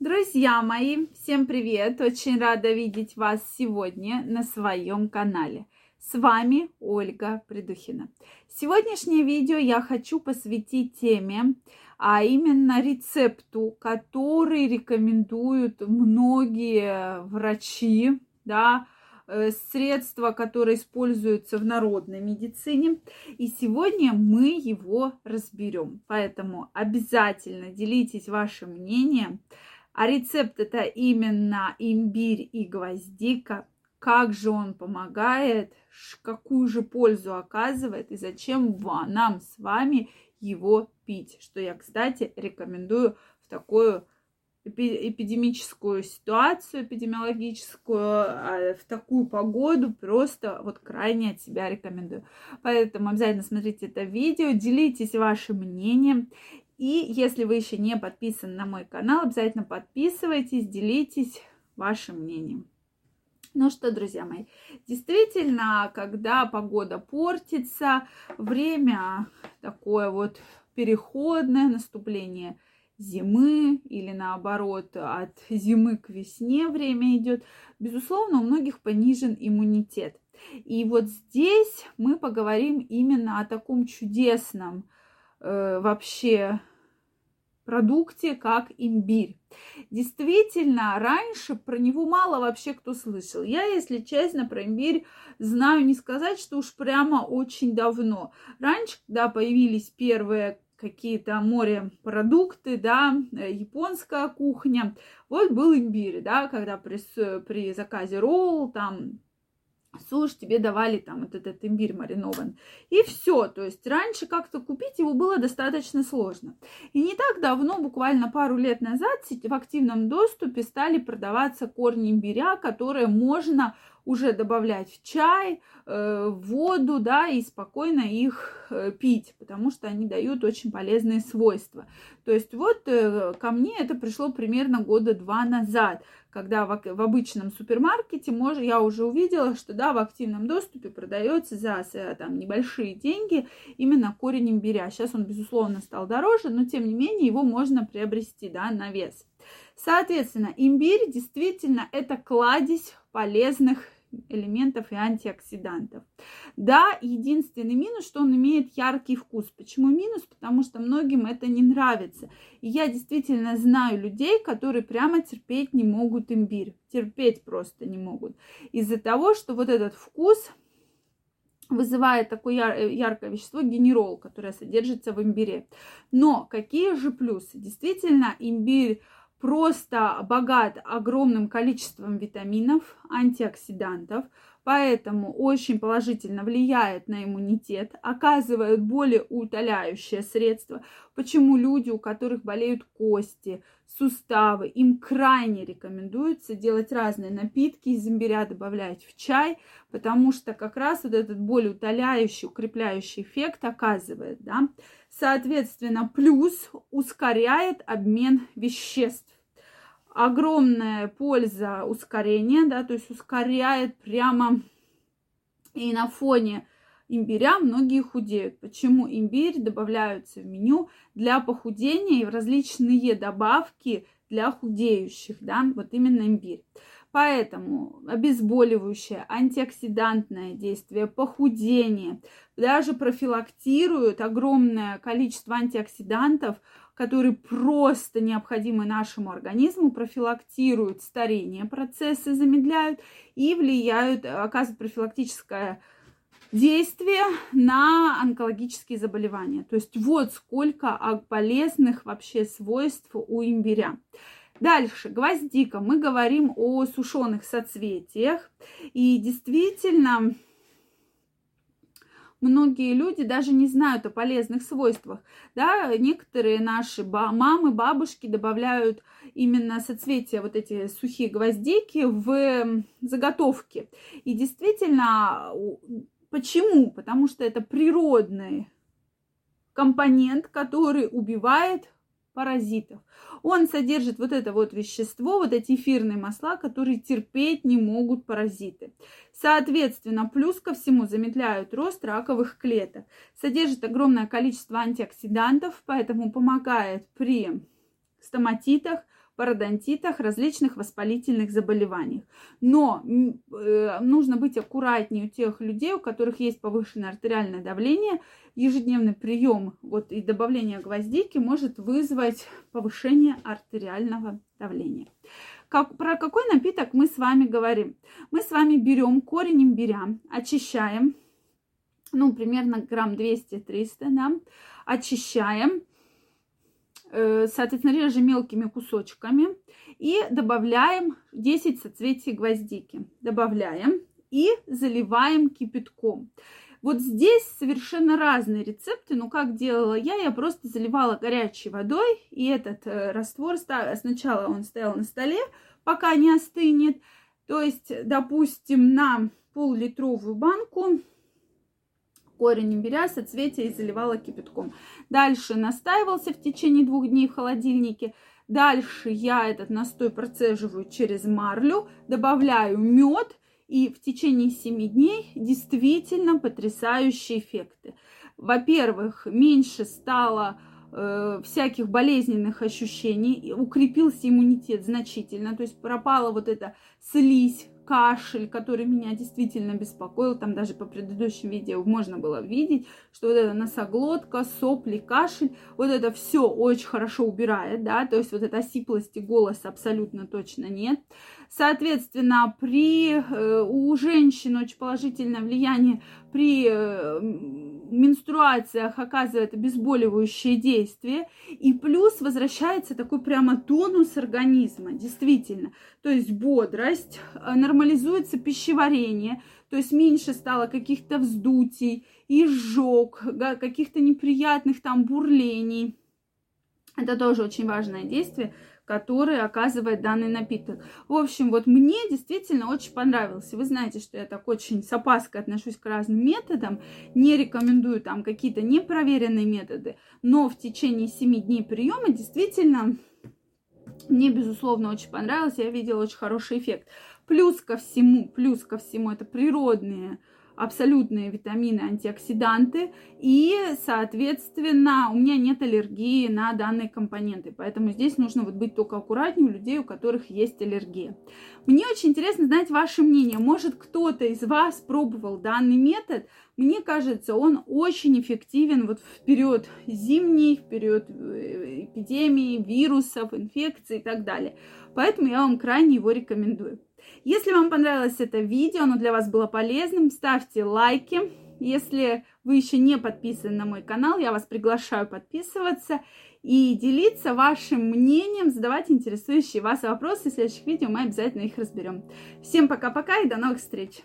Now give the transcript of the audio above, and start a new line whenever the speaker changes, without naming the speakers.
Друзья мои, всем привет! Очень рада видеть вас сегодня на своем канале. С вами Ольга Придухина. Сегодняшнее видео я хочу посвятить теме, а именно рецепту, который рекомендуют многие врачи, да, Э, средства, которые используются в народной медицине. И сегодня мы его разберем. Поэтому обязательно делитесь вашим мнением. А рецепт это именно имбирь и гвоздика. Как же он помогает, какую же пользу оказывает и зачем нам с вами его пить. Что я, кстати, рекомендую в такую эпидемическую ситуацию, эпидемиологическую, а в такую погоду просто вот крайне от себя рекомендую. Поэтому обязательно смотрите это видео, делитесь вашим мнением. И если вы еще не подписаны на мой канал, обязательно подписывайтесь, делитесь вашим мнением. Ну что, друзья мои, действительно, когда погода портится, время такое вот переходное, наступление – зимы или наоборот от зимы к весне время идет, безусловно, у многих понижен иммунитет. И вот здесь мы поговорим именно о таком чудесном э, вообще продукте, как имбирь. Действительно, раньше про него мало вообще кто слышал. Я, если честно, про имбирь знаю не сказать, что уж прямо очень давно. Раньше, когда появились первые какие-то морепродукты, да, э, японская кухня. Вот был имбирь, да, когда при, при заказе ролл, там, суш, тебе давали там вот этот имбирь маринован. И все. То есть раньше как-то купить его было достаточно сложно. И не так давно, буквально пару лет назад, в активном доступе стали продаваться корни имбиря, которые можно уже добавлять в чай, э, в воду, да, и спокойно их э, пить, потому что они дают очень полезные свойства. То есть вот э, ко мне это пришло примерно года два назад, когда в, обычном супермаркете мож, я уже увидела, что да, в активном доступе продается за там, небольшие деньги именно корень имбиря. Сейчас он, безусловно, стал дороже, но тем не менее его можно приобрести да, на вес. Соответственно, имбирь действительно это кладезь полезных элементов и антиоксидантов. Да, единственный минус, что он имеет яркий вкус. Почему минус? Потому что многим это не нравится. И я действительно знаю людей, которые прямо терпеть не могут имбирь. Терпеть просто не могут. Из-за того, что вот этот вкус вызывает такое яр- яркое вещество генерол, которое содержится в имбире. Но какие же плюсы? Действительно, имбирь просто богат огромным количеством витаминов, антиоксидантов, поэтому очень положительно влияет на иммунитет, оказывает более утоляющее средство. Почему люди, у которых болеют кости, суставы, им крайне рекомендуется делать разные напитки из имбиря, добавлять в чай, потому что как раз вот этот более утоляющий, укрепляющий эффект оказывает, да. Соответственно, плюс ускоряет обмен веществ. Огромная польза ускорения, да, то есть ускоряет прямо и на фоне имбиря многие худеют. Почему имбирь добавляются в меню для похудения и в различные добавки для худеющих, да, вот именно имбирь. Поэтому обезболивающее, антиоксидантное действие, похудение, даже профилактируют огромное количество антиоксидантов, которые просто необходимы нашему организму, профилактируют старение процессы, замедляют и влияют, оказывают профилактическое действие на онкологические заболевания. То есть вот сколько полезных вообще свойств у имбиря. Дальше, гвоздика. Мы говорим о сушеных соцветиях. И действительно, многие люди даже не знают о полезных свойствах. Да, некоторые наши мамы, бабушки добавляют именно соцветия, вот эти сухие гвоздики в заготовки. И действительно, почему? Потому что это природный компонент, который убивает паразитов. Он содержит вот это вот вещество, вот эти эфирные масла, которые терпеть не могут паразиты. Соответственно, плюс ко всему замедляют рост раковых клеток. Содержит огромное количество антиоксидантов, поэтому помогает при стоматитах, пародонтитах, различных воспалительных заболеваниях. Но э, нужно быть аккуратнее у тех людей, у которых есть повышенное артериальное давление. Ежедневный прием вот, и добавление гвоздики может вызвать повышение артериального давления. Как, про какой напиток мы с вами говорим? Мы с вами берем корень имбиря, очищаем, ну, примерно грамм 200-300, да, очищаем, соответственно, режем мелкими кусочками и добавляем 10 соцветий гвоздики. Добавляем и заливаем кипятком. Вот здесь совершенно разные рецепты, но как делала я, я просто заливала горячей водой, и этот э, раствор, сначала он стоял на столе, пока не остынет, то есть, допустим, на пол-литровую банку корень имбиря, соцветия и заливала кипятком. Дальше настаивался в течение двух дней в холодильнике. Дальше я этот настой процеживаю через марлю, добавляю мед, и в течение 7 дней действительно потрясающие эффекты. Во-первых, меньше стало э, всяких болезненных ощущений, укрепился иммунитет значительно, то есть пропала вот эта слизь, кашель, который меня действительно беспокоил, там даже по предыдущим видео можно было видеть, что вот эта носоглотка, сопли, кашель, вот это все очень хорошо убирает, да, то есть вот этой осиплости голоса абсолютно точно нет. Соответственно, при, э, у женщин очень положительное влияние при э, менструациях оказывает обезболивающее действие, и плюс возвращается такой прямо тонус организма, действительно. То есть бодрость, э, нормализуется пищеварение, то есть меньше стало каких-то вздутий, изжог, каких-то неприятных там бурлений. Это тоже очень важное действие, который оказывает данный напиток. В общем, вот мне действительно очень понравился. Вы знаете, что я так очень с опаской отношусь к разным методам. Не рекомендую там какие-то непроверенные методы. Но в течение 7 дней приема действительно мне, безусловно, очень понравилось. Я видела очень хороший эффект. Плюс ко всему, плюс ко всему, это природные абсолютные витамины, антиоксиданты, и, соответственно, у меня нет аллергии на данные компоненты, поэтому здесь нужно вот быть только аккуратнее у людей, у которых есть аллергия. Мне очень интересно знать ваше мнение. Может, кто-то из вас пробовал данный метод? Мне кажется, он очень эффективен вот в период зимний, в период э, эпидемии, вирусов, инфекций и так далее. Поэтому я вам крайне его рекомендую. Если вам понравилось это видео, оно для вас было полезным, ставьте лайки. Если вы еще не подписаны на мой канал, я вас приглашаю подписываться и делиться вашим мнением, задавать интересующие вас вопросы. В следующих видео мы обязательно их разберем. Всем пока-пока и до новых встреч!